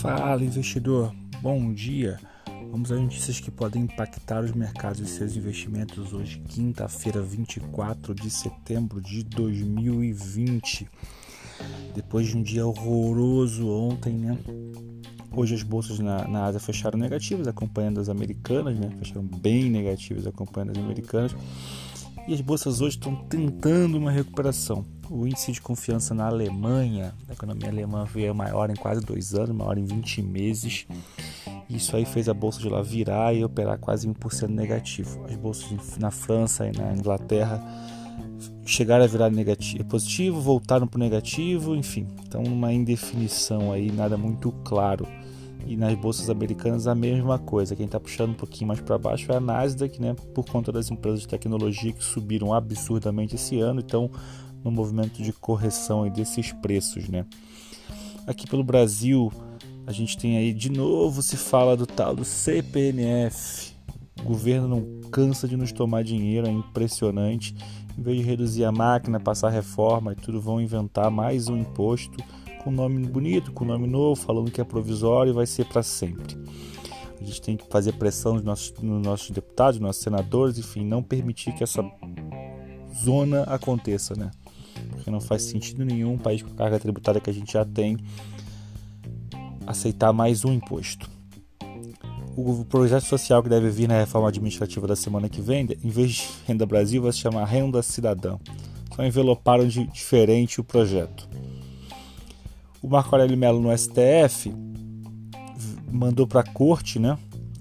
Fala, investidor. Bom dia. Vamos às notícias que podem impactar os mercados e seus investimentos hoje, quinta-feira, 24 de setembro de 2020. Depois de um dia horroroso ontem, né? Hoje as bolsas na, na Ásia fecharam negativas, acompanhando as americanas, né? Fecharam bem negativas, acompanhando as americanas. E as bolsas hoje estão tentando uma recuperação. O índice de confiança na Alemanha, a economia alemã veio maior em quase dois anos, maior em 20 meses. Isso aí fez a bolsa de lá virar e operar quase 1% negativo. As bolsas na França e na Inglaterra chegaram a virar negativo, positivo, voltaram para o negativo, enfim. Então, uma indefinição aí, nada muito claro e nas bolsas americanas a mesma coisa. Quem está puxando um pouquinho mais para baixo é a Nasdaq, né, por conta das empresas de tecnologia que subiram absurdamente esse ano, então no movimento de correção desses preços, né. Aqui pelo Brasil a gente tem aí de novo se fala do tal do CPNF. O governo não cansa de nos tomar dinheiro, é impressionante. Em vez de reduzir a máquina, passar reforma e tudo, vão inventar mais um imposto com nome bonito, com nome novo, falando que é provisório e vai ser para sempre. A gente tem que fazer pressão nos nossos, nos nossos deputados, nos nossos senadores, enfim, não permitir que essa zona aconteça, né? Porque não faz sentido nenhum um país com a carga tributária que a gente já tem aceitar mais um imposto. O projeto social que deve vir na reforma administrativa da semana que vem, em vez de Renda Brasil, vai se chamar Renda Cidadã. Só enveloparam de diferente o projeto. O Marco Aurélio Mello no STF mandou para a corte, né,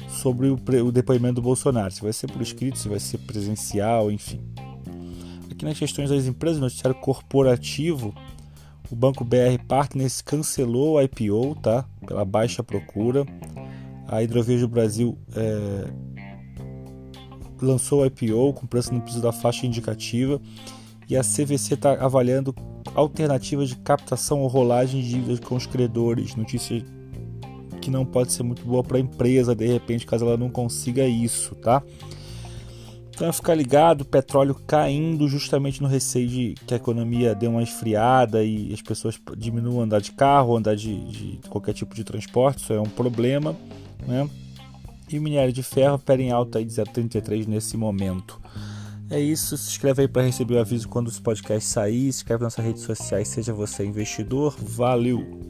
sobre o, o, depoimento do Bolsonaro, se vai ser por escrito, se vai ser presencial, enfim. Aqui nas questões das empresas, noticiário corporativo, o Banco BR Partners cancelou o IPO, tá, pela baixa procura. A Hidrovejo Brasil é, lançou o IPO com preço no piso da faixa indicativa e a CVC está avaliando alternativas de captação ou rolagem de dívidas com os credores. Notícia que não pode ser muito boa para a empresa, de repente, caso ela não consiga isso, tá? Então é ficar ligado, petróleo caindo justamente no receio de que a economia dê uma esfriada e as pessoas diminuam andar de carro, andar de, de qualquer tipo de transporte, isso é um problema, né? E minério de ferro opera em alta de 0,33 nesse momento. É isso, se inscreve aí para receber o aviso quando os podcasts sair, se inscreve nas nossas redes sociais, seja você investidor, valeu!